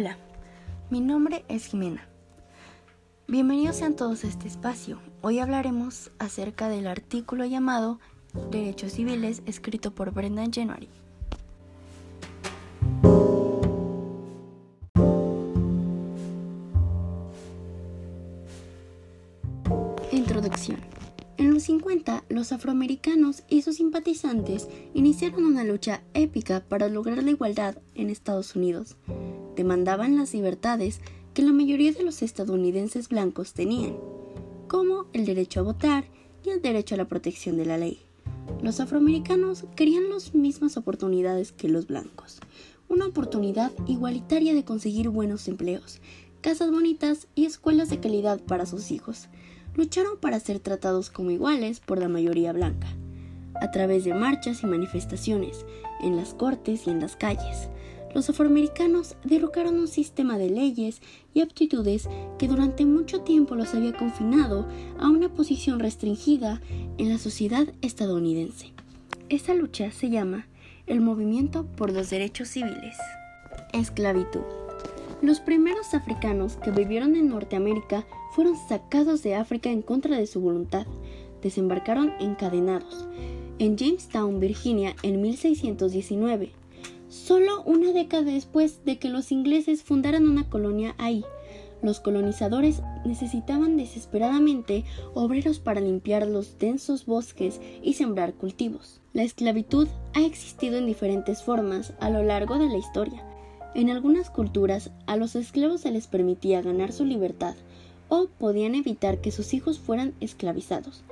Hola, mi nombre es Jimena. Bienvenidos sean todos a este espacio. Hoy hablaremos acerca del artículo llamado Derechos Civiles escrito por Brendan January. Introducción. En los 50, los afroamericanos y sus simpatizantes iniciaron una lucha épica para lograr la igualdad en Estados Unidos. Demandaban las libertades que la mayoría de los estadounidenses blancos tenían, como el derecho a votar y el derecho a la protección de la ley. Los afroamericanos querían las mismas oportunidades que los blancos, una oportunidad igualitaria de conseguir buenos empleos, casas bonitas y escuelas de calidad para sus hijos lucharon para ser tratados como iguales por la mayoría blanca, a través de marchas y manifestaciones, en las cortes y en las calles. Los afroamericanos derrocaron un sistema de leyes y aptitudes que durante mucho tiempo los había confinado a una posición restringida en la sociedad estadounidense. Esa lucha se llama el movimiento por los derechos civiles. Esclavitud. Los primeros africanos que vivieron en Norteamérica fueron sacados de África en contra de su voluntad. Desembarcaron encadenados en Jamestown, Virginia, en 1619, solo una década después de que los ingleses fundaran una colonia ahí. Los colonizadores necesitaban desesperadamente obreros para limpiar los densos bosques y sembrar cultivos. La esclavitud ha existido en diferentes formas a lo largo de la historia. En algunas culturas a los esclavos se les permitía ganar su libertad o podían evitar que sus hijos fueran esclavizados.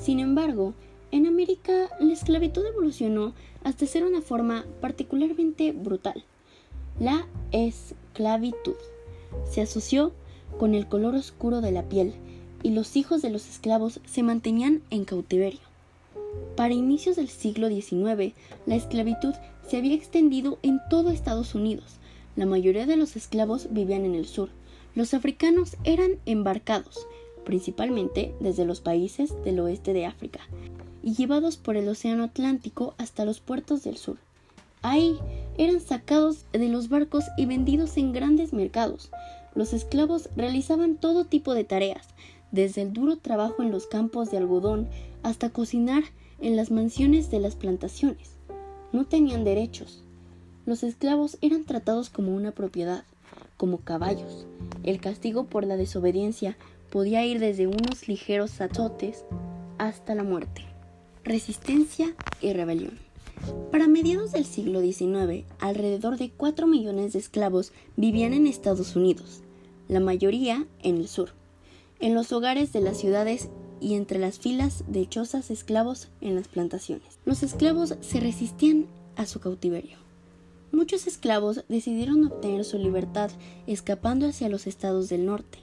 Sin embargo, en América la esclavitud evolucionó hasta ser una forma particularmente brutal. La esclavitud se asoció con el color oscuro de la piel y los hijos de los esclavos se mantenían en cautiverio. Para inicios del siglo XIX, la esclavitud se había extendido en todo Estados Unidos. La mayoría de los esclavos vivían en el sur, los africanos eran embarcados, principalmente desde los países del oeste de África, y llevados por el Océano Atlántico hasta los puertos del sur. Ahí eran sacados de los barcos y vendidos en grandes mercados. Los esclavos realizaban todo tipo de tareas, desde el duro trabajo en los campos de algodón hasta cocinar en las mansiones de las plantaciones. No tenían derechos. Los esclavos eran tratados como una propiedad, como caballos. El castigo por la desobediencia podía ir desde unos ligeros azotes hasta la muerte. Resistencia y rebelión. Para mediados del siglo XIX, alrededor de 4 millones de esclavos vivían en Estados Unidos, la mayoría en el sur, en los hogares de las ciudades y entre las filas de chozas esclavos en las plantaciones. Los esclavos se resistían a su cautiverio. Muchos esclavos decidieron obtener su libertad escapando hacia los estados del norte,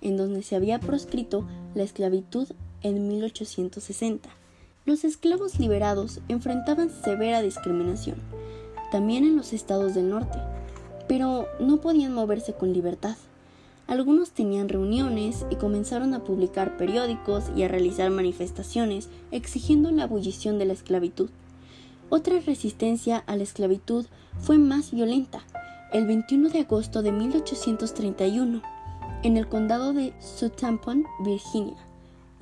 en donde se había proscrito la esclavitud en 1860. Los esclavos liberados enfrentaban severa discriminación, también en los estados del norte, pero no podían moverse con libertad. Algunos tenían reuniones y comenzaron a publicar periódicos y a realizar manifestaciones exigiendo la abolición de la esclavitud. Otra resistencia a la esclavitud fue más violenta. El 21 de agosto de 1831, en el condado de Southampton, Virginia,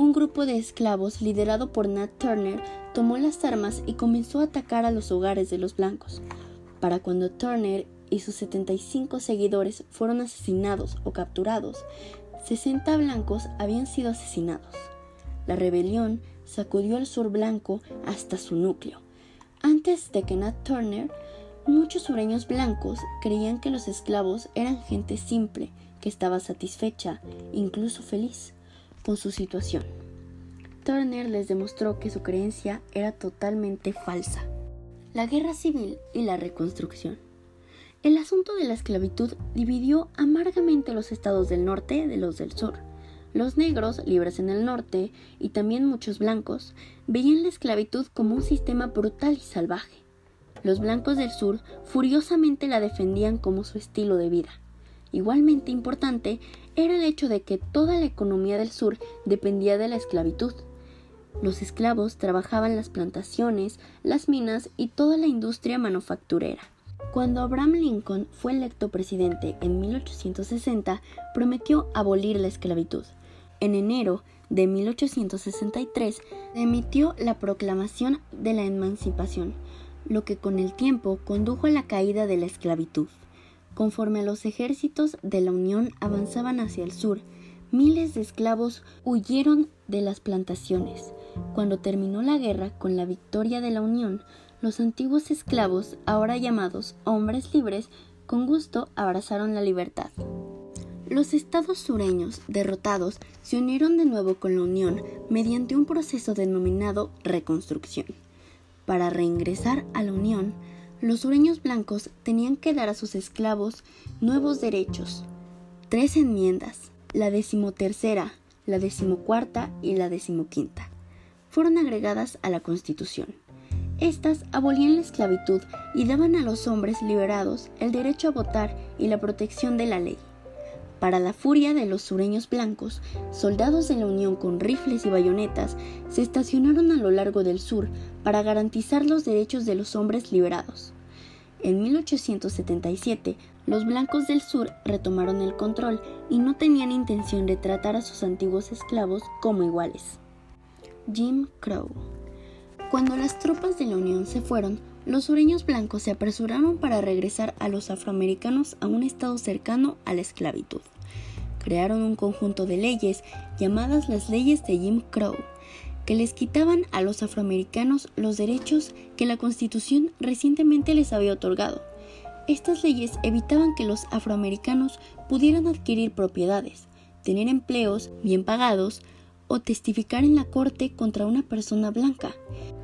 un grupo de esclavos liderado por Nat Turner tomó las armas y comenzó a atacar a los hogares de los blancos. Para cuando Turner y sus 75 seguidores fueron asesinados o capturados, 60 blancos habían sido asesinados. La rebelión sacudió al sur blanco hasta su núcleo antes de que Nat Turner, muchos sureños blancos creían que los esclavos eran gente simple que estaba satisfecha, incluso feliz, con su situación. Turner les demostró que su creencia era totalmente falsa. La guerra civil y la reconstrucción. El asunto de la esclavitud dividió amargamente los estados del norte de los del sur. Los negros, libres en el norte, y también muchos blancos, veían la esclavitud como un sistema brutal y salvaje. Los blancos del sur furiosamente la defendían como su estilo de vida. Igualmente importante era el hecho de que toda la economía del sur dependía de la esclavitud. Los esclavos trabajaban las plantaciones, las minas y toda la industria manufacturera. Cuando Abraham Lincoln fue electo presidente en 1860, prometió abolir la esclavitud. En enero de 1863 emitió la Proclamación de la Emancipación, lo que con el tiempo condujo a la caída de la esclavitud. Conforme los ejércitos de la Unión avanzaban hacia el sur, miles de esclavos huyeron de las plantaciones. Cuando terminó la guerra con la victoria de la Unión, los antiguos esclavos, ahora llamados hombres libres, con gusto abrazaron la libertad. Los estados sureños, derrotados, se unieron de nuevo con la Unión mediante un proceso denominado reconstrucción. Para reingresar a la Unión, los sureños blancos tenían que dar a sus esclavos nuevos derechos. Tres enmiendas, la decimotercera, la decimocuarta y la decimoquinta, fueron agregadas a la Constitución. Estas abolían la esclavitud y daban a los hombres liberados el derecho a votar y la protección de la ley. Para la furia de los sureños blancos, soldados de la Unión con rifles y bayonetas se estacionaron a lo largo del sur para garantizar los derechos de los hombres liberados. En 1877, los blancos del sur retomaron el control y no tenían intención de tratar a sus antiguos esclavos como iguales. Jim Crow Cuando las tropas de la Unión se fueron, los sureños blancos se apresuraron para regresar a los afroamericanos a un estado cercano a la esclavitud. Crearon un conjunto de leyes llamadas las leyes de Jim Crow, que les quitaban a los afroamericanos los derechos que la Constitución recientemente les había otorgado. Estas leyes evitaban que los afroamericanos pudieran adquirir propiedades, tener empleos bien pagados o testificar en la corte contra una persona blanca.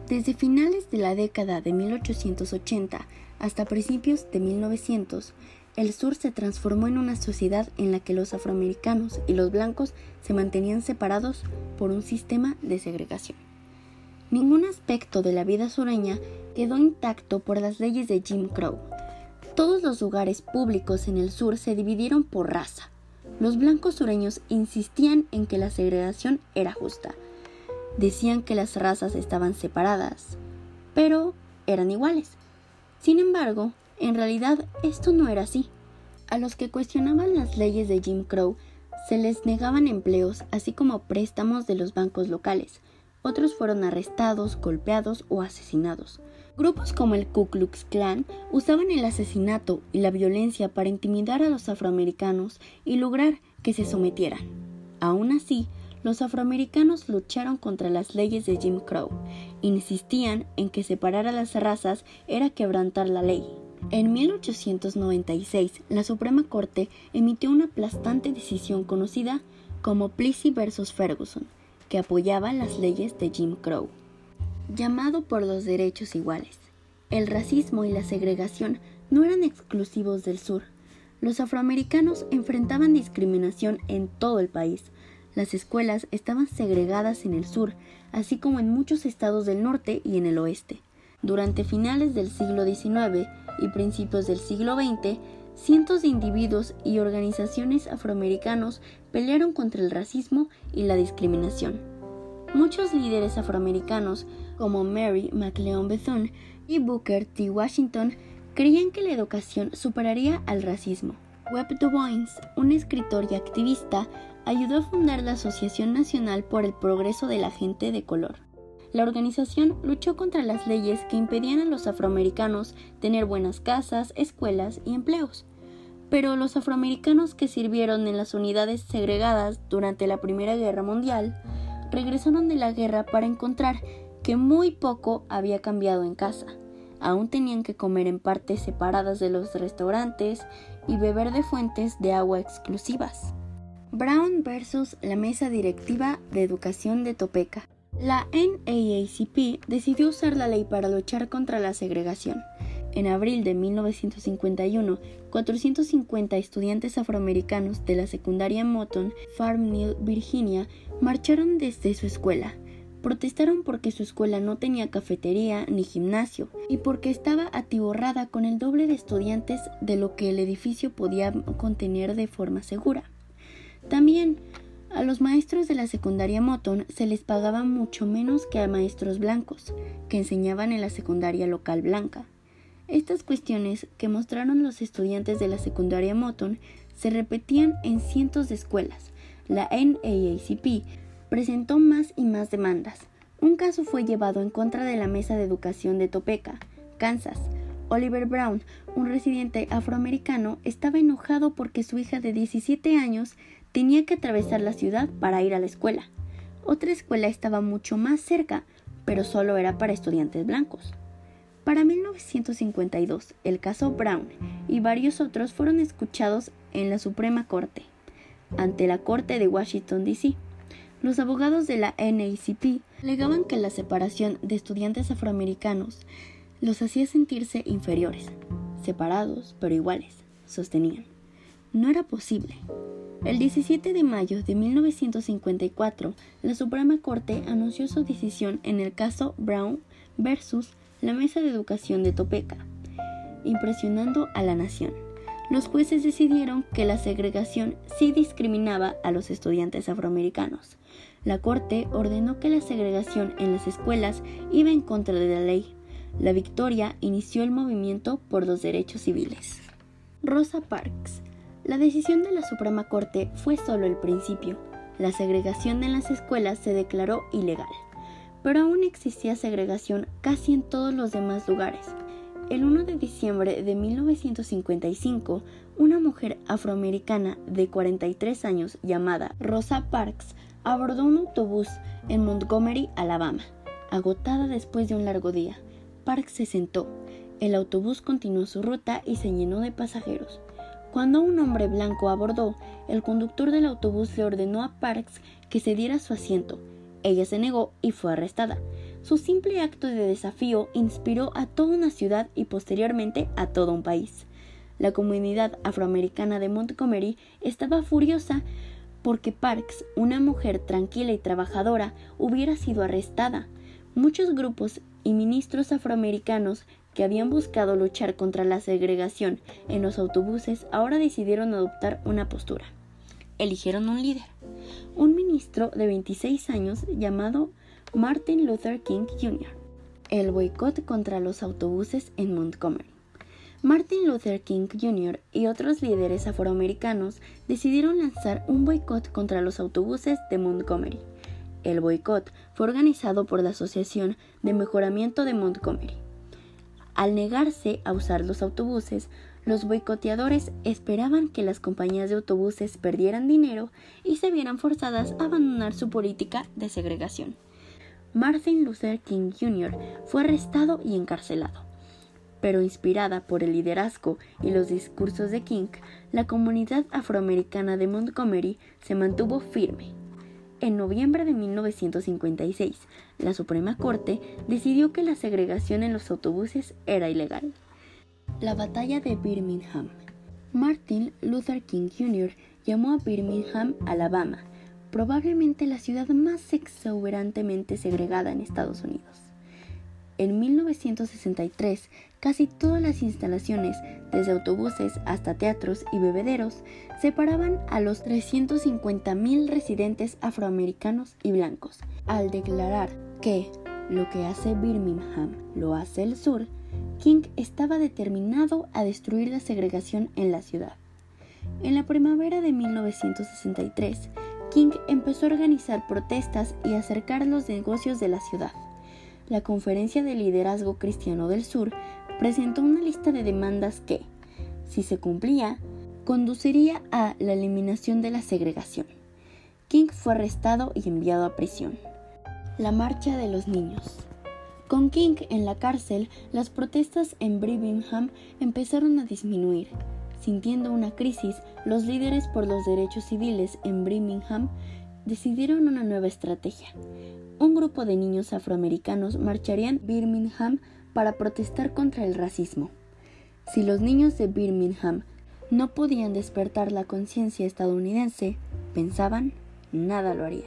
Desde finales de la década de 1880 hasta principios de 1900, el sur se transformó en una sociedad en la que los afroamericanos y los blancos se mantenían separados por un sistema de segregación. Ningún aspecto de la vida sureña quedó intacto por las leyes de Jim Crow. Todos los lugares públicos en el sur se dividieron por raza. Los blancos sureños insistían en que la segregación era justa. Decían que las razas estaban separadas, pero eran iguales. Sin embargo, en realidad esto no era así. A los que cuestionaban las leyes de Jim Crow se les negaban empleos, así como préstamos de los bancos locales. Otros fueron arrestados, golpeados o asesinados. Grupos como el Ku Klux Klan usaban el asesinato y la violencia para intimidar a los afroamericanos y lograr que se sometieran. Aún así, los afroamericanos lucharon contra las leyes de Jim Crow. Insistían en que separar a las razas era quebrantar la ley. En 1896, la Suprema Corte emitió una aplastante decisión conocida como Plessy vs. Ferguson, que apoyaba las leyes de Jim Crow. Llamado por los derechos iguales, el racismo y la segregación no eran exclusivos del sur. Los afroamericanos enfrentaban discriminación en todo el país. Las escuelas estaban segregadas en el sur, así como en muchos estados del norte y en el oeste. Durante finales del siglo XIX, y principios del siglo XX, cientos de individuos y organizaciones afroamericanos pelearon contra el racismo y la discriminación. Muchos líderes afroamericanos, como Mary McLeod Bethune y Booker T. Washington, creían que la educación superaría al racismo. Webb Du Bois, un escritor y activista, ayudó a fundar la Asociación Nacional por el Progreso de la Gente de Color. La organización luchó contra las leyes que impedían a los afroamericanos tener buenas casas, escuelas y empleos. Pero los afroamericanos que sirvieron en las unidades segregadas durante la Primera Guerra Mundial regresaron de la guerra para encontrar que muy poco había cambiado en casa. Aún tenían que comer en partes separadas de los restaurantes y beber de fuentes de agua exclusivas. Brown versus la Mesa Directiva de Educación de Topeka. La NAACP decidió usar la ley para luchar contra la segregación. En abril de 1951, 450 estudiantes afroamericanos de la secundaria Moton, Farm Mill, Virginia, marcharon desde su escuela. Protestaron porque su escuela no tenía cafetería ni gimnasio y porque estaba atiborrada con el doble de estudiantes de lo que el edificio podía contener de forma segura. También a los maestros de la secundaria Moton se les pagaba mucho menos que a maestros blancos, que enseñaban en la secundaria local blanca. Estas cuestiones que mostraron los estudiantes de la secundaria Moton se repetían en cientos de escuelas. La NAACP presentó más y más demandas. Un caso fue llevado en contra de la Mesa de Educación de Topeka, Kansas. Oliver Brown, un residente afroamericano, estaba enojado porque su hija de 17 años tenía que atravesar la ciudad para ir a la escuela. Otra escuela estaba mucho más cerca, pero solo era para estudiantes blancos. Para 1952, el caso Brown y varios otros fueron escuchados en la Suprema Corte, ante la Corte de Washington, D.C. Los abogados de la NACP alegaban que la separación de estudiantes afroamericanos los hacía sentirse inferiores, separados pero iguales, sostenían. No era posible. El 17 de mayo de 1954, la Suprema Corte anunció su decisión en el caso Brown versus la Mesa de Educación de Topeka, impresionando a la nación. Los jueces decidieron que la segregación sí discriminaba a los estudiantes afroamericanos. La Corte ordenó que la segregación en las escuelas iba en contra de la ley. La victoria inició el movimiento por los derechos civiles. Rosa Parks la decisión de la Suprema Corte fue solo el principio. La segregación en las escuelas se declaró ilegal, pero aún existía segregación casi en todos los demás lugares. El 1 de diciembre de 1955, una mujer afroamericana de 43 años llamada Rosa Parks abordó un autobús en Montgomery, Alabama. Agotada después de un largo día, Parks se sentó. El autobús continuó su ruta y se llenó de pasajeros. Cuando un hombre blanco abordó, el conductor del autobús le ordenó a Parks que se diera su asiento. Ella se negó y fue arrestada. Su simple acto de desafío inspiró a toda una ciudad y posteriormente a todo un país. La comunidad afroamericana de Montgomery estaba furiosa porque Parks, una mujer tranquila y trabajadora, hubiera sido arrestada. Muchos grupos y ministros afroamericanos que habían buscado luchar contra la segregación en los autobuses ahora decidieron adoptar una postura. Eligieron un líder, un ministro de 26 años llamado Martin Luther King Jr. El boicot contra los autobuses en Montgomery. Martin Luther King Jr. y otros líderes afroamericanos decidieron lanzar un boicot contra los autobuses de Montgomery. El boicot fue organizado por la Asociación de Mejoramiento de Montgomery. Al negarse a usar los autobuses, los boicoteadores esperaban que las compañías de autobuses perdieran dinero y se vieran forzadas a abandonar su política de segregación. Martin Luther King Jr. fue arrestado y encarcelado. Pero inspirada por el liderazgo y los discursos de King, la comunidad afroamericana de Montgomery se mantuvo firme en noviembre de 1956, la Suprema Corte decidió que la segregación en los autobuses era ilegal. La batalla de Birmingham. Martin Luther King Jr. llamó a Birmingham, Alabama, probablemente la ciudad más exuberantemente segregada en Estados Unidos. En 1963, casi todas las instalaciones, desde autobuses hasta teatros y bebederos, separaban a los 350.000 residentes afroamericanos y blancos. Al declarar que lo que hace Birmingham lo hace el sur, King estaba determinado a destruir la segregación en la ciudad. En la primavera de 1963, King empezó a organizar protestas y acercar los negocios de la ciudad la Conferencia de Liderazgo Cristiano del Sur presentó una lista de demandas que, si se cumplía, conduciría a la eliminación de la segregación. King fue arrestado y enviado a prisión. La marcha de los niños. Con King en la cárcel, las protestas en Birmingham empezaron a disminuir. Sintiendo una crisis, los líderes por los derechos civiles en Birmingham decidieron una nueva estrategia un grupo de niños afroamericanos marcharían Birmingham para protestar contra el racismo. Si los niños de Birmingham no podían despertar la conciencia estadounidense, pensaban, nada lo haría.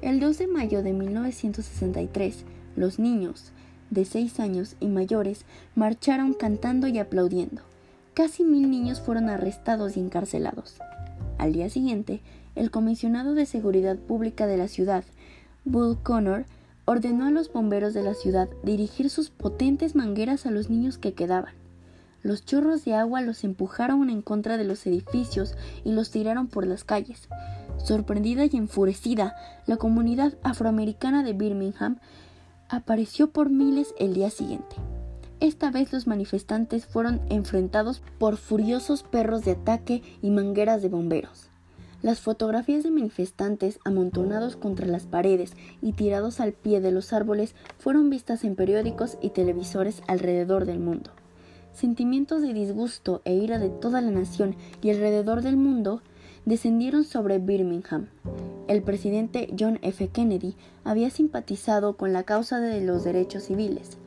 El 2 de mayo de 1963, los niños de 6 años y mayores marcharon cantando y aplaudiendo. Casi mil niños fueron arrestados y encarcelados. Al día siguiente, el comisionado de Seguridad Pública de la ciudad Bull Connor ordenó a los bomberos de la ciudad dirigir sus potentes mangueras a los niños que quedaban. Los chorros de agua los empujaron en contra de los edificios y los tiraron por las calles. Sorprendida y enfurecida, la comunidad afroamericana de Birmingham apareció por miles el día siguiente. Esta vez los manifestantes fueron enfrentados por furiosos perros de ataque y mangueras de bomberos. Las fotografías de manifestantes amontonados contra las paredes y tirados al pie de los árboles fueron vistas en periódicos y televisores alrededor del mundo. Sentimientos de disgusto e ira de toda la nación y alrededor del mundo descendieron sobre Birmingham. El presidente John F. Kennedy había simpatizado con la causa de los derechos civiles,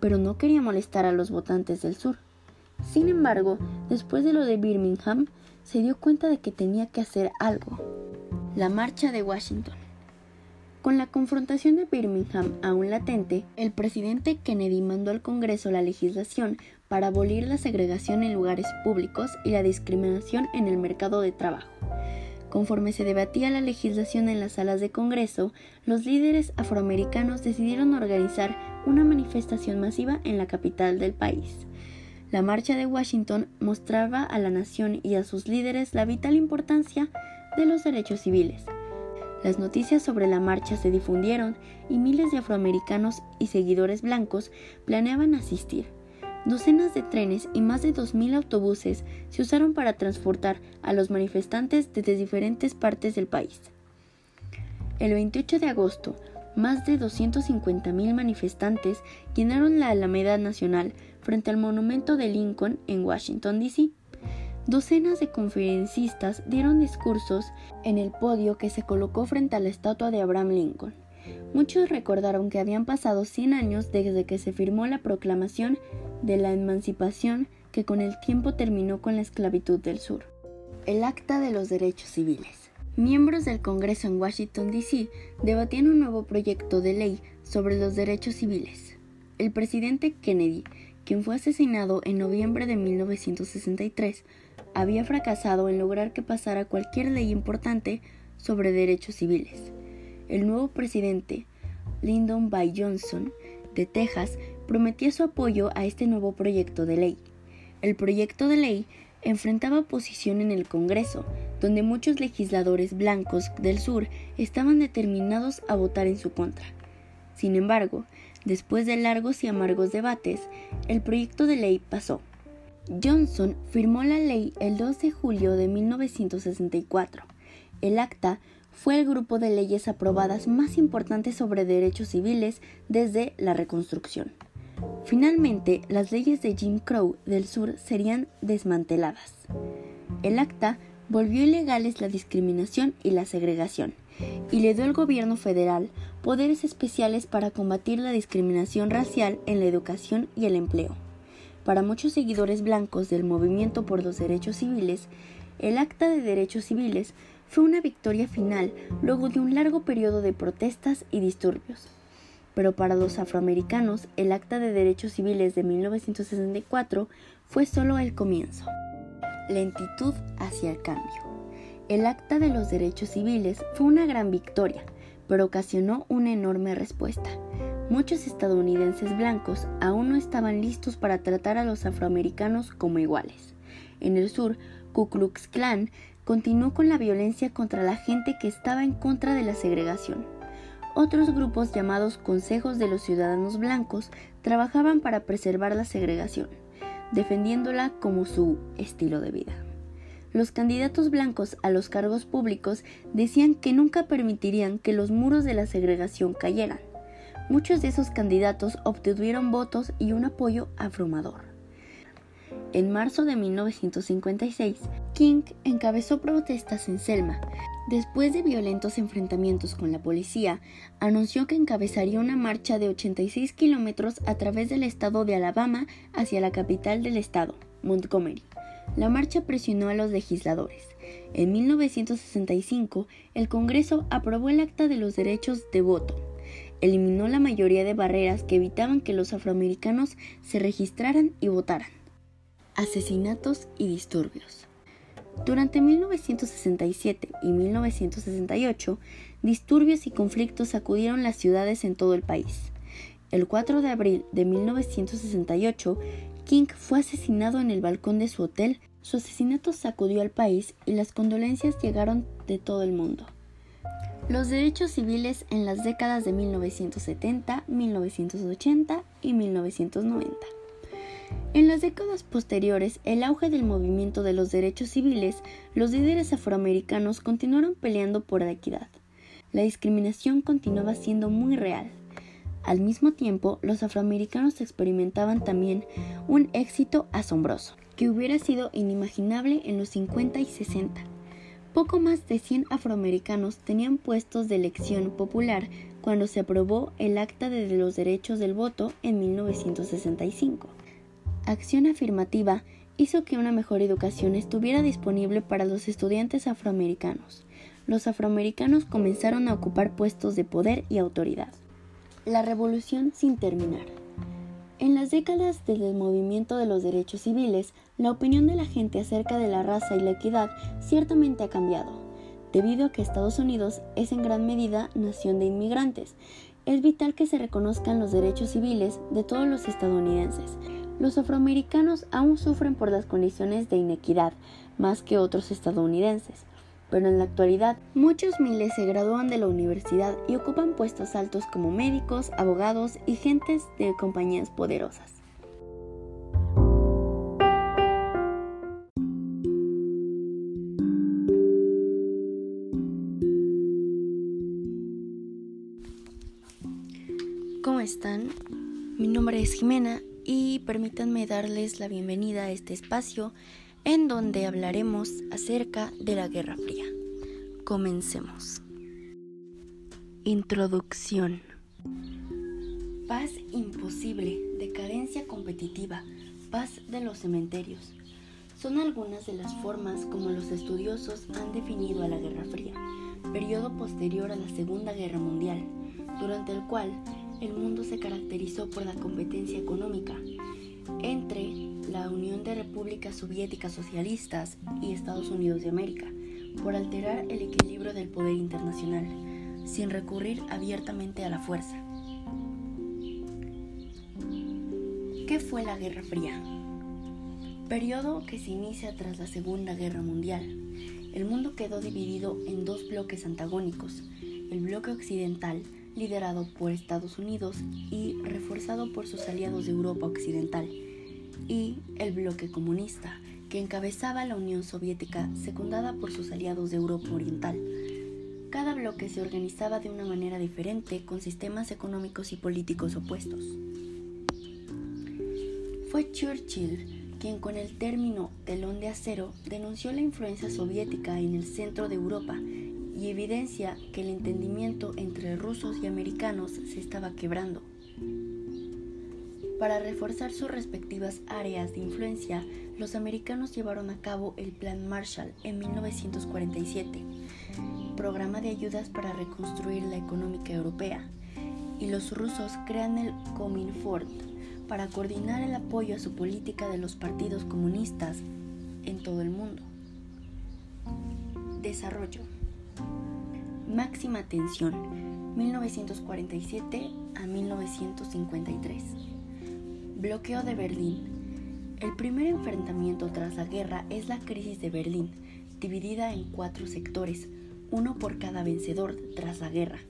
pero no quería molestar a los votantes del sur. Sin embargo, después de lo de Birmingham, se dio cuenta de que tenía que hacer algo. La marcha de Washington. Con la confrontación de Birmingham aún latente, el presidente Kennedy mandó al Congreso la legislación para abolir la segregación en lugares públicos y la discriminación en el mercado de trabajo. Conforme se debatía la legislación en las salas de Congreso, los líderes afroamericanos decidieron organizar una manifestación masiva en la capital del país. La marcha de Washington mostraba a la nación y a sus líderes la vital importancia de los derechos civiles. Las noticias sobre la marcha se difundieron y miles de afroamericanos y seguidores blancos planeaban asistir. Docenas de trenes y más de 2.000 autobuses se usaron para transportar a los manifestantes desde diferentes partes del país. El 28 de agosto, más de 250.000 manifestantes llenaron la Alameda Nacional frente al monumento de Lincoln en Washington, D.C. Docenas de conferencistas dieron discursos en el podio que se colocó frente a la estatua de Abraham Lincoln. Muchos recordaron que habían pasado 100 años desde que se firmó la proclamación de la emancipación que con el tiempo terminó con la esclavitud del sur. El Acta de los Derechos Civiles. Miembros del Congreso en Washington, D.C. debatían un nuevo proyecto de ley sobre los derechos civiles. El presidente Kennedy quien fue asesinado en noviembre de 1963, había fracasado en lograr que pasara cualquier ley importante sobre derechos civiles. El nuevo presidente, Lyndon B. Johnson, de Texas, prometía su apoyo a este nuevo proyecto de ley. El proyecto de ley enfrentaba oposición en el Congreso, donde muchos legisladores blancos del sur estaban determinados a votar en su contra. Sin embargo, Después de largos y amargos debates, el proyecto de ley pasó. Johnson firmó la ley el 2 de julio de 1964. El acta fue el grupo de leyes aprobadas más importante sobre derechos civiles desde la Reconstrucción. Finalmente, las leyes de Jim Crow del sur serían desmanteladas. El acta volvió ilegales la discriminación y la segregación y le dio al gobierno federal poderes especiales para combatir la discriminación racial en la educación y el empleo. Para muchos seguidores blancos del movimiento por los derechos civiles, el Acta de Derechos Civiles fue una victoria final luego de un largo periodo de protestas y disturbios. Pero para los afroamericanos, el Acta de Derechos Civiles de 1964 fue solo el comienzo. Lentitud hacia el cambio. El Acta de los Derechos Civiles fue una gran victoria, pero ocasionó una enorme respuesta. Muchos estadounidenses blancos aún no estaban listos para tratar a los afroamericanos como iguales. En el sur, Ku Klux Klan continuó con la violencia contra la gente que estaba en contra de la segregación. Otros grupos llamados Consejos de los Ciudadanos Blancos trabajaban para preservar la segregación, defendiéndola como su estilo de vida. Los candidatos blancos a los cargos públicos decían que nunca permitirían que los muros de la segregación cayeran. Muchos de esos candidatos obtuvieron votos y un apoyo abrumador. En marzo de 1956, King encabezó protestas en Selma. Después de violentos enfrentamientos con la policía, anunció que encabezaría una marcha de 86 kilómetros a través del estado de Alabama hacia la capital del estado, Montgomery. La marcha presionó a los legisladores. En 1965, el Congreso aprobó el Acta de los Derechos de Voto. Eliminó la mayoría de barreras que evitaban que los afroamericanos se registraran y votaran. Asesinatos y disturbios. Durante 1967 y 1968 disturbios y conflictos sacudieron las ciudades en todo el país. El 4 de abril de 1968, King fue asesinado en el balcón de su hotel. Su asesinato sacudió al país y las condolencias llegaron de todo el mundo. Los derechos civiles en las décadas de 1970, 1980 y 1990. En las décadas posteriores, el auge del movimiento de los derechos civiles, los líderes afroamericanos continuaron peleando por la equidad. La discriminación continuaba siendo muy real. Al mismo tiempo, los afroamericanos experimentaban también un éxito asombroso, que hubiera sido inimaginable en los 50 y 60. Poco más de 100 afroamericanos tenían puestos de elección popular cuando se aprobó el Acta de los Derechos del Voto en 1965. Acción afirmativa hizo que una mejor educación estuviera disponible para los estudiantes afroamericanos. Los afroamericanos comenzaron a ocupar puestos de poder y autoridad. La revolución sin terminar. En las décadas del movimiento de los derechos civiles, la opinión de la gente acerca de la raza y la equidad ciertamente ha cambiado, debido a que Estados Unidos es en gran medida nación de inmigrantes. Es vital que se reconozcan los derechos civiles de todos los estadounidenses. Los afroamericanos aún sufren por las condiciones de inequidad más que otros estadounidenses pero en la actualidad muchos miles se gradúan de la universidad y ocupan puestos altos como médicos, abogados y gentes de compañías poderosas. ¿Cómo están? Mi nombre es Jimena y permítanme darles la bienvenida a este espacio en donde hablaremos acerca de la Guerra Fría. Comencemos. Introducción. Paz imposible, decadencia competitiva, paz de los cementerios. Son algunas de las formas como los estudiosos han definido a la Guerra Fría, periodo posterior a la Segunda Guerra Mundial, durante el cual el mundo se caracterizó por la competencia económica entre la Unión de Repúblicas Soviéticas Socialistas y Estados Unidos de América por alterar el equilibrio del poder internacional, sin recurrir abiertamente a la fuerza. ¿Qué fue la Guerra Fría? Periodo que se inicia tras la Segunda Guerra Mundial. El mundo quedó dividido en dos bloques antagónicos, el bloque occidental, liderado por Estados Unidos y reforzado por sus aliados de Europa Occidental, y el bloque comunista, que encabezaba la Unión Soviética secundada por sus aliados de Europa Oriental. Cada bloque se organizaba de una manera diferente con sistemas económicos y políticos opuestos. Fue Churchill quien con el término telón de acero denunció la influencia soviética en el centro de Europa y evidencia que el entendimiento entre rusos y americanos se estaba quebrando. Para reforzar sus respectivas áreas de influencia, los americanos llevaron a cabo el Plan Marshall en 1947, programa de ayudas para reconstruir la económica europea, y los rusos crean el Comintern para coordinar el apoyo a su política de los partidos comunistas en todo el mundo. Desarrollo. Máxima tensión, 1947 a 1953. Bloqueo de Berlín. El primer enfrentamiento tras la guerra es la crisis de Berlín, dividida en cuatro sectores, uno por cada vencedor tras la guerra.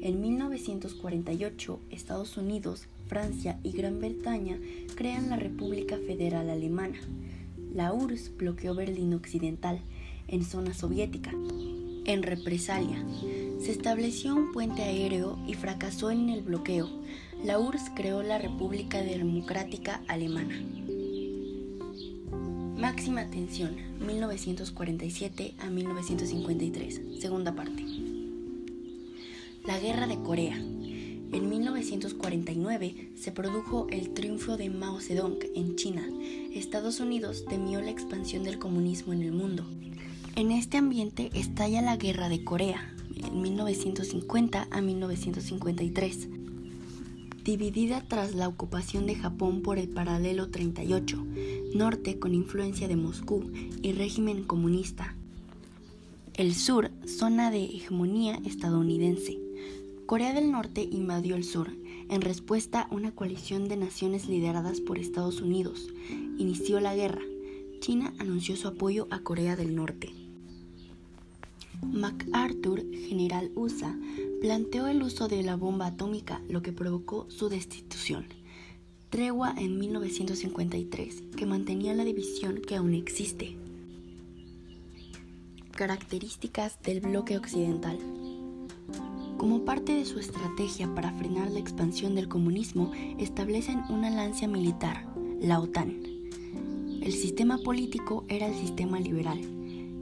En 1948, Estados Unidos, Francia y Gran Bretaña crean la República Federal Alemana. La URSS bloqueó Berlín Occidental, en zona soviética. En represalia, se estableció un puente aéreo y fracasó en el bloqueo. La URSS creó la República Democrática Alemana. Máxima tensión, 1947 a 1953, segunda parte. La Guerra de Corea. En 1949 se produjo el triunfo de Mao Zedong en China. Estados Unidos temió la expansión del comunismo en el mundo. En este ambiente estalla la Guerra de Corea, en 1950 a 1953, dividida tras la ocupación de Japón por el paralelo 38, norte con influencia de Moscú y régimen comunista. El sur, zona de hegemonía estadounidense. Corea del Norte invadió el sur. En respuesta, una coalición de naciones lideradas por Estados Unidos inició la guerra. China anunció su apoyo a Corea del Norte. MacArthur, general USA, planteó el uso de la bomba atómica, lo que provocó su destitución. Tregua en 1953, que mantenía la división que aún existe. Características del bloque occidental. Como parte de su estrategia para frenar la expansión del comunismo, establecen una lancia militar, la OTAN. El sistema político era el sistema liberal.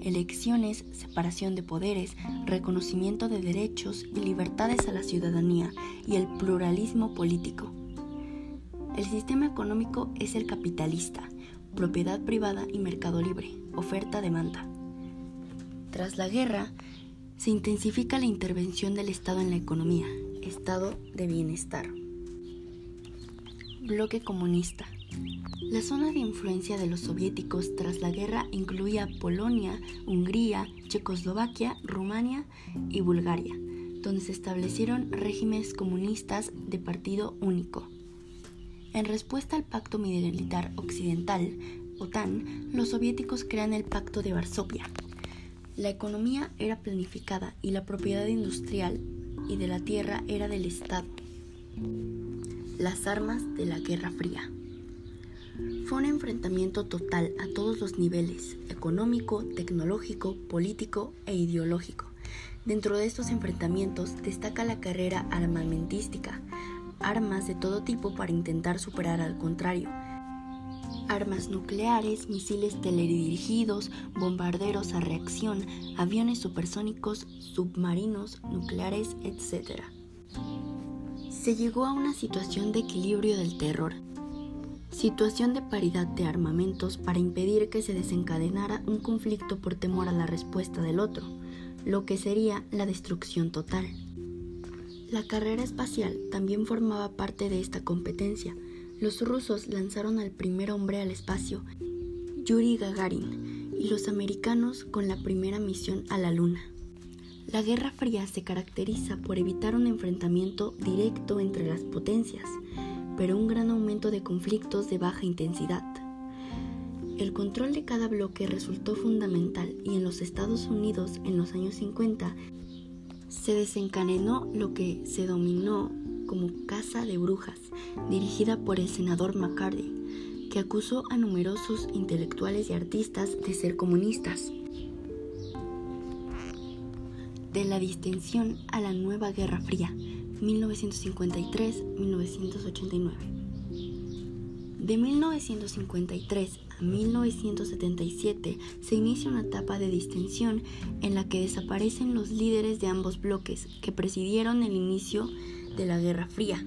Elecciones, separación de poderes, reconocimiento de derechos y libertades a la ciudadanía y el pluralismo político. El sistema económico es el capitalista, propiedad privada y mercado libre, oferta-demanda. Tras la guerra, se intensifica la intervención del Estado en la economía, estado de bienestar. Bloque comunista. La zona de influencia de los soviéticos tras la guerra incluía Polonia, Hungría, Checoslovaquia, Rumania y Bulgaria, donde se establecieron regímenes comunistas de partido único. En respuesta al Pacto Militar Occidental, OTAN, los soviéticos crean el Pacto de Varsovia, la economía era planificada y la propiedad industrial y de la tierra era del Estado. Las armas de la Guerra Fría. Fue un enfrentamiento total a todos los niveles, económico, tecnológico, político e ideológico. Dentro de estos enfrentamientos destaca la carrera armamentística, armas de todo tipo para intentar superar al contrario, armas nucleares, misiles teledirigidos, bombarderos a reacción, aviones supersónicos, submarinos, nucleares, etc. Se llegó a una situación de equilibrio del terror, situación de paridad de armamentos para impedir que se desencadenara un conflicto por temor a la respuesta del otro, lo que sería la destrucción total. La carrera espacial también formaba parte de esta competencia, los rusos lanzaron al primer hombre al espacio, Yuri Gagarin, y los americanos con la primera misión a la Luna. La Guerra Fría se caracteriza por evitar un enfrentamiento directo entre las potencias, pero un gran aumento de conflictos de baja intensidad. El control de cada bloque resultó fundamental y en los Estados Unidos en los años 50 se desencadenó lo que se dominó como Casa de Brujas, dirigida por el senador McCarthy, que acusó a numerosos intelectuales y artistas de ser comunistas. De la distensión a la nueva Guerra Fría, 1953-1989. De 1953 a 1977 se inicia una etapa de distensión en la que desaparecen los líderes de ambos bloques que presidieron el inicio de la Guerra Fría.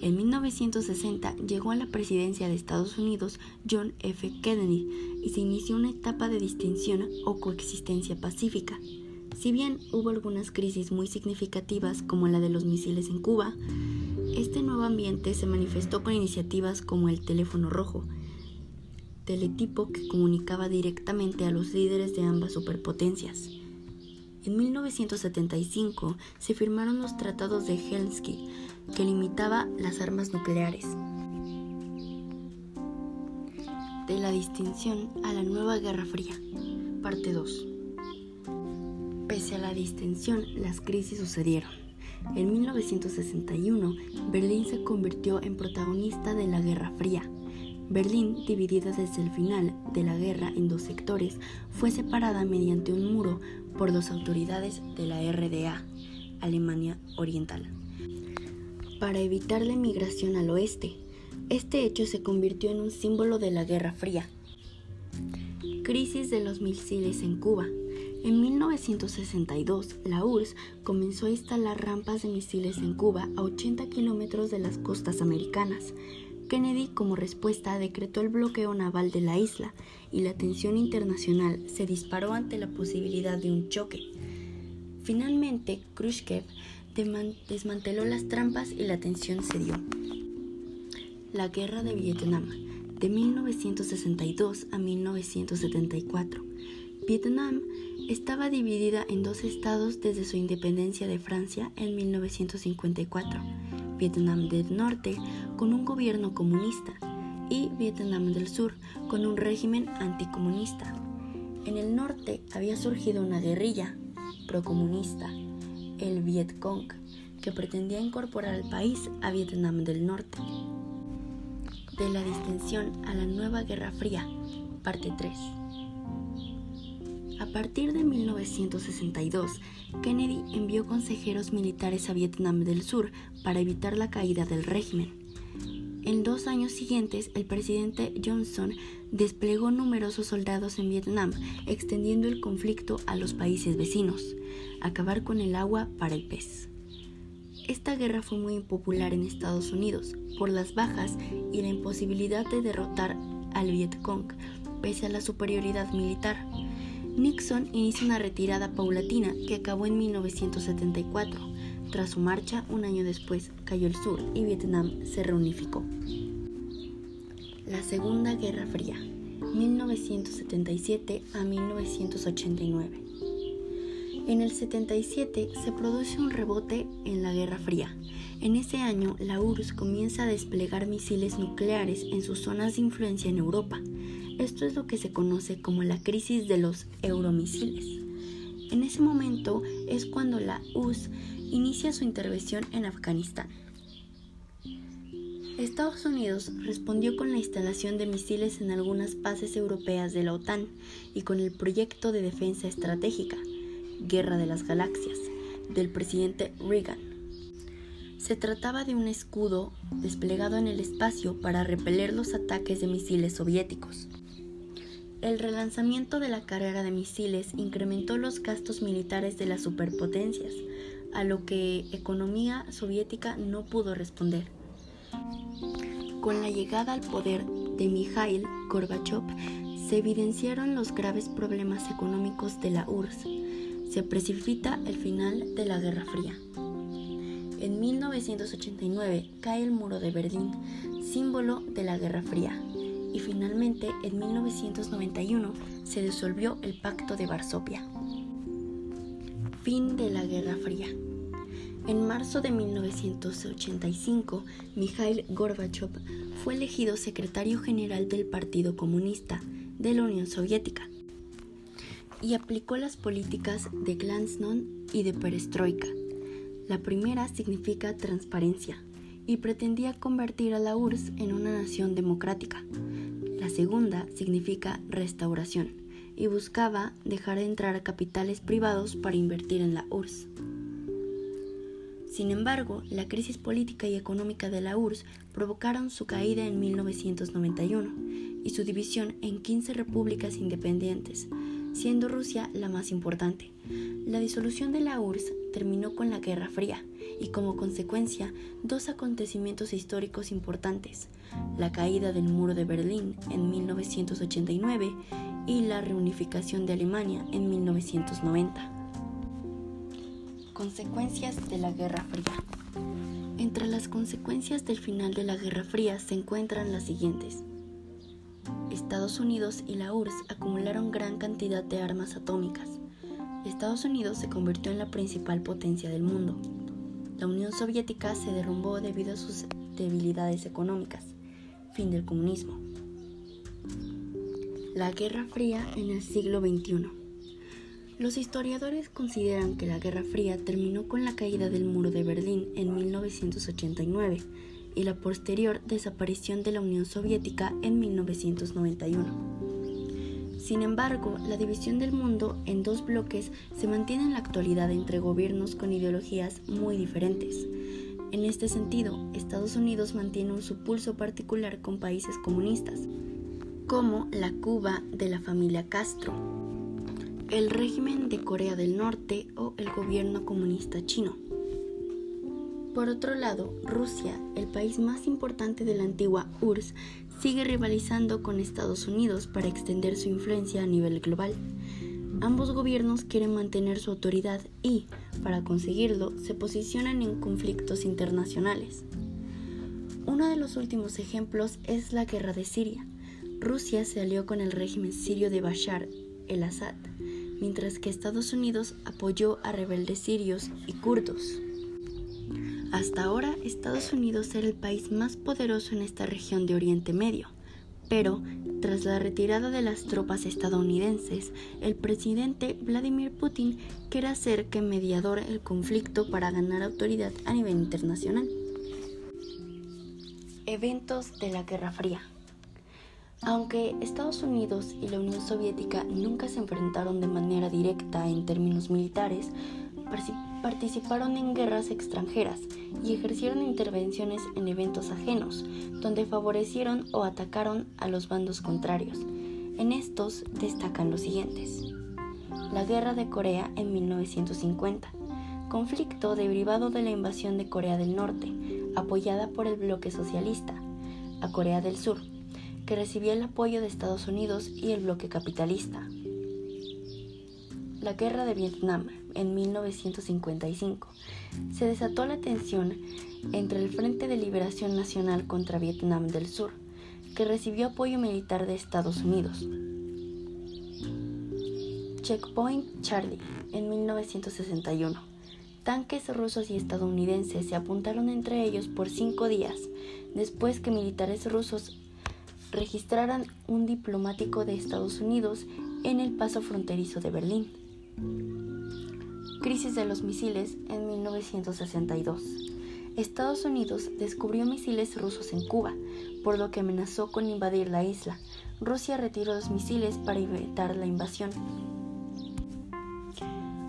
En 1960 llegó a la presidencia de Estados Unidos John F. Kennedy y se inició una etapa de distinción o coexistencia pacífica. Si bien hubo algunas crisis muy significativas como la de los misiles en Cuba, este nuevo ambiente se manifestó con iniciativas como el teléfono rojo, teletipo que comunicaba directamente a los líderes de ambas superpotencias. En 1975 se firmaron los tratados de Helsinki, que limitaba las armas nucleares. De la distinción a la nueva Guerra Fría. Parte 2. Pese a la distensión, las crisis sucedieron. En 1961, Berlín se convirtió en protagonista de la Guerra Fría. Berlín, dividida desde el final de la guerra en dos sectores, fue separada mediante un muro por las autoridades de la RDA, Alemania Oriental, para evitar la emigración al oeste. Este hecho se convirtió en un símbolo de la Guerra Fría. Crisis de los misiles en Cuba. En 1962, la URSS comenzó a instalar rampas de misiles en Cuba a 80 kilómetros de las costas americanas. Kennedy, como respuesta, decretó el bloqueo naval de la isla y la tensión internacional se disparó ante la posibilidad de un choque. Finalmente, Khrushchev desmanteló las trampas y la tensión cedió. La Guerra de Vietnam, de 1962 a 1974. Vietnam estaba dividida en dos estados desde su independencia de Francia en 1954, Vietnam del Norte con un gobierno comunista y Vietnam del Sur con un régimen anticomunista. En el norte había surgido una guerrilla procomunista, el Viet Cong, que pretendía incorporar al país a Vietnam del Norte. De la distensión a la nueva Guerra Fría, parte 3. A partir de 1962, Kennedy envió consejeros militares a Vietnam del Sur para evitar la caída del régimen. En dos años siguientes, el presidente Johnson desplegó numerosos soldados en Vietnam, extendiendo el conflicto a los países vecinos, acabar con el agua para el pez. Esta guerra fue muy impopular en Estados Unidos por las bajas y la imposibilidad de derrotar al Vietcong, pese a la superioridad militar. Nixon inició una retirada paulatina que acabó en 1974. Tras su marcha, un año después, cayó el sur y Vietnam se reunificó. La Segunda Guerra Fría, 1977 a 1989. En el 77 se produce un rebote en la Guerra Fría. En ese año, la URSS comienza a desplegar misiles nucleares en sus zonas de influencia en Europa. Esto es lo que se conoce como la crisis de los euromisiles. En ese momento es cuando la URSS inicia su intervención en Afganistán. Estados Unidos respondió con la instalación de misiles en algunas bases europeas de la OTAN y con el proyecto de defensa estratégica, Guerra de las Galaxias, del presidente Reagan. Se trataba de un escudo desplegado en el espacio para repeler los ataques de misiles soviéticos. El relanzamiento de la carrera de misiles incrementó los gastos militares de las superpotencias, a lo que economía soviética no pudo responder. Con la llegada al poder de Mikhail Gorbachev, se evidenciaron los graves problemas económicos de la URSS se precipita el final de la Guerra Fría. En 1989 cae el muro de Berlín, símbolo de la Guerra Fría, y finalmente en 1991 se disolvió el Pacto de Varsovia. Fin de la Guerra Fría. En marzo de 1985, Mikhail Gorbachev fue elegido secretario general del Partido Comunista de la Unión Soviética y aplicó las políticas de Glasnost y de Perestroika. La primera significa transparencia y pretendía convertir a la URSS en una nación democrática. La segunda significa restauración y buscaba dejar de entrar capitales privados para invertir en la URSS. Sin embargo, la crisis política y económica de la URSS provocaron su caída en 1991 y su división en 15 repúblicas independientes, siendo Rusia la más importante. La disolución de la URSS terminó con la Guerra Fría y como consecuencia dos acontecimientos históricos importantes, la caída del muro de Berlín en 1989 y la reunificación de Alemania en 1990. Consecuencias de la Guerra Fría. Entre las consecuencias del final de la Guerra Fría se encuentran las siguientes. Estados Unidos y la URSS acumularon gran cantidad de armas atómicas. Estados Unidos se convirtió en la principal potencia del mundo. La Unión Soviética se derrumbó debido a sus debilidades económicas. Fin del comunismo. La Guerra Fría en el siglo XXI. Los historiadores consideran que la Guerra Fría terminó con la caída del muro de Berlín en 1989 y la posterior desaparición de la Unión Soviética en 1991. Sin embargo, la división del mundo en dos bloques se mantiene en la actualidad entre gobiernos con ideologías muy diferentes. En este sentido, Estados Unidos mantiene un supulso particular con países comunistas, como la Cuba de la familia Castro, el régimen de Corea del Norte o el gobierno comunista chino. Por otro lado, Rusia, el país más importante de la antigua URSS, sigue rivalizando con Estados Unidos para extender su influencia a nivel global. Ambos gobiernos quieren mantener su autoridad y, para conseguirlo, se posicionan en conflictos internacionales. Uno de los últimos ejemplos es la guerra de Siria. Rusia se alió con el régimen sirio de Bashar el-Assad, mientras que Estados Unidos apoyó a rebeldes sirios y kurdos. Hasta ahora, Estados Unidos era el país más poderoso en esta región de Oriente Medio, pero tras la retirada de las tropas estadounidenses, el presidente Vladimir Putin quiere hacer que mediador el conflicto para ganar autoridad a nivel internacional. Eventos de la Guerra Fría. Aunque Estados Unidos y la Unión Soviética nunca se enfrentaron de manera directa en términos militares, participaron en guerras extranjeras y ejercieron intervenciones en eventos ajenos, donde favorecieron o atacaron a los bandos contrarios. En estos destacan los siguientes. La Guerra de Corea en 1950, conflicto derivado de la invasión de Corea del Norte, apoyada por el bloque socialista, a Corea del Sur, que recibía el apoyo de Estados Unidos y el bloque capitalista. La Guerra de Vietnam en 1955. Se desató la tensión entre el Frente de Liberación Nacional contra Vietnam del Sur, que recibió apoyo militar de Estados Unidos. Checkpoint Charlie en 1961. Tanques rusos y estadounidenses se apuntaron entre ellos por cinco días, después que militares rusos registraran un diplomático de Estados Unidos en el paso fronterizo de Berlín. Crisis de los misiles en 1962. Estados Unidos descubrió misiles rusos en Cuba, por lo que amenazó con invadir la isla. Rusia retiró los misiles para evitar la invasión.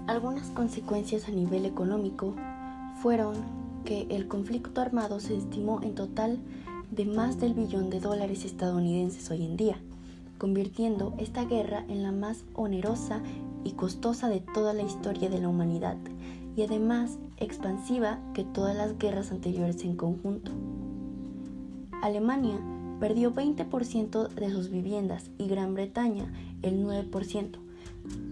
Algunas consecuencias a nivel económico fueron que el conflicto armado se estimó en total de más del billón de dólares estadounidenses hoy en día, convirtiendo esta guerra en la más onerosa y costosa de toda la historia de la humanidad, y además expansiva que todas las guerras anteriores en conjunto. Alemania perdió 20% de sus viviendas y Gran Bretaña el 9%.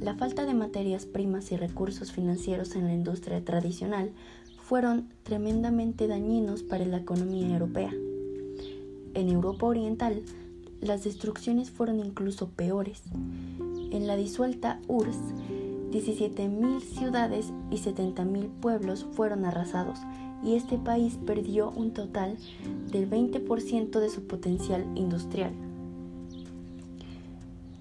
La falta de materias primas y recursos financieros en la industria tradicional fueron tremendamente dañinos para la economía europea. En Europa Oriental, las destrucciones fueron incluso peores. En la disuelta URSS, 17.000 ciudades y 70.000 pueblos fueron arrasados y este país perdió un total del 20% de su potencial industrial.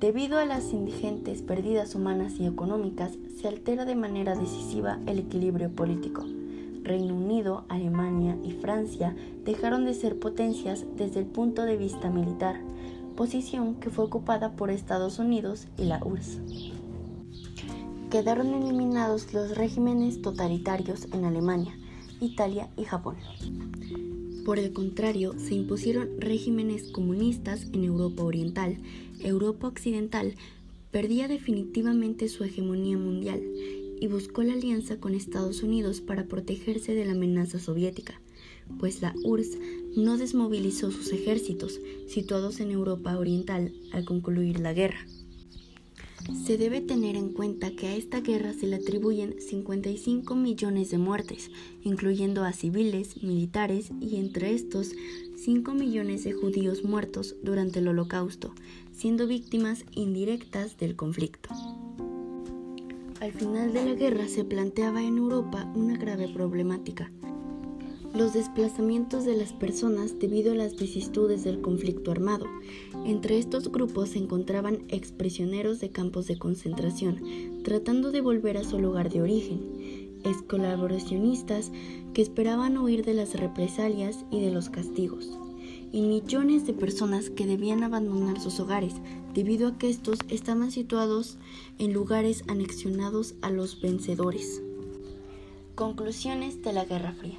Debido a las indigentes pérdidas humanas y económicas, se altera de manera decisiva el equilibrio político. Reino Unido, Alemania y Francia dejaron de ser potencias desde el punto de vista militar, posición que fue ocupada por Estados Unidos y la URSS. Quedaron eliminados los regímenes totalitarios en Alemania, Italia y Japón. Por el contrario, se impusieron regímenes comunistas en Europa Oriental. Europa Occidental perdía definitivamente su hegemonía mundial y buscó la alianza con Estados Unidos para protegerse de la amenaza soviética, pues la URSS no desmovilizó sus ejércitos situados en Europa Oriental al concluir la guerra. Se debe tener en cuenta que a esta guerra se le atribuyen 55 millones de muertes, incluyendo a civiles, militares y entre estos 5 millones de judíos muertos durante el holocausto, siendo víctimas indirectas del conflicto. Al final de la guerra se planteaba en Europa una grave problemática. Los desplazamientos de las personas debido a las vicisitudes del conflicto armado. Entre estos grupos se encontraban exprisioneros de campos de concentración, tratando de volver a su lugar de origen, colaboracionistas que esperaban huir de las represalias y de los castigos, y millones de personas que debían abandonar sus hogares debido a que estos estaban situados en lugares anexionados a los vencedores. Conclusiones de la Guerra Fría.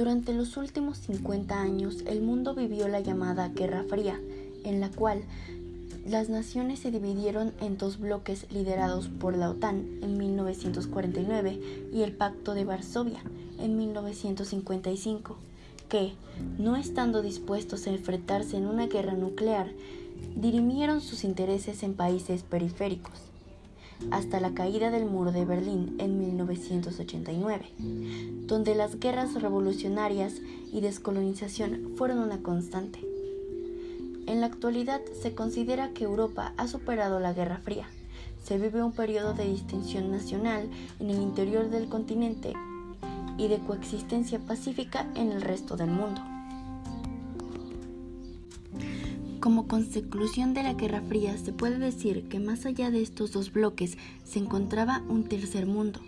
Durante los últimos 50 años el mundo vivió la llamada Guerra Fría, en la cual las naciones se dividieron en dos bloques liderados por la OTAN en 1949 y el Pacto de Varsovia en 1955 que, no estando dispuestos a enfrentarse en una guerra nuclear, dirimieron sus intereses en países periféricos, hasta la caída del muro de Berlín en 1989, donde las guerras revolucionarias y descolonización fueron una constante. En la actualidad se considera que Europa ha superado la Guerra Fría. se vive un periodo de distinción nacional en el interior del continente y de coexistencia pacífica en el resto del mundo. Como conclusión de la Guerra Fría, se puede decir que más allá de estos dos bloques se encontraba un tercer mundo,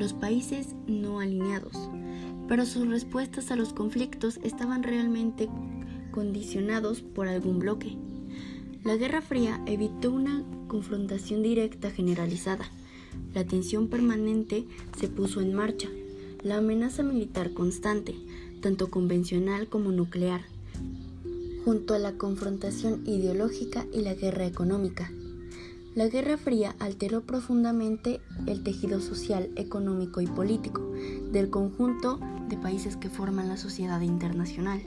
los países no alineados, pero sus respuestas a los conflictos estaban realmente condicionados por algún bloque. La Guerra Fría evitó una confrontación directa generalizada. La tensión permanente se puso en marcha. La amenaza militar constante, tanto convencional como nuclear, junto a la confrontación ideológica y la guerra económica. La Guerra Fría alteró profundamente el tejido social, económico y político del conjunto de países que forman la sociedad internacional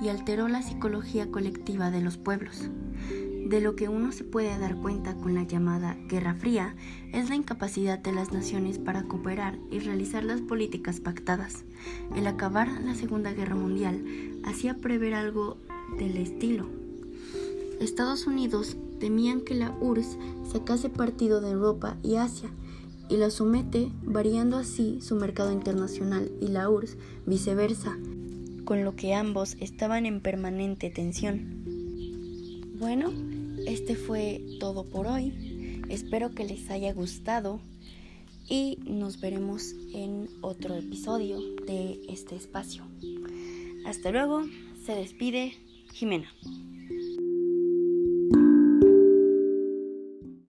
y alteró la psicología colectiva de los pueblos. De lo que uno se puede dar cuenta con la llamada Guerra Fría es la incapacidad de las naciones para cooperar y realizar las políticas pactadas. El acabar la Segunda Guerra Mundial hacía prever algo del estilo. Estados Unidos temían que la URSS sacase partido de Europa y Asia y la somete, variando así su mercado internacional y la URSS viceversa, con lo que ambos estaban en permanente tensión. Bueno, este fue todo por hoy. Espero que les haya gustado y nos veremos en otro episodio de este espacio. Hasta luego, se despide Jimena.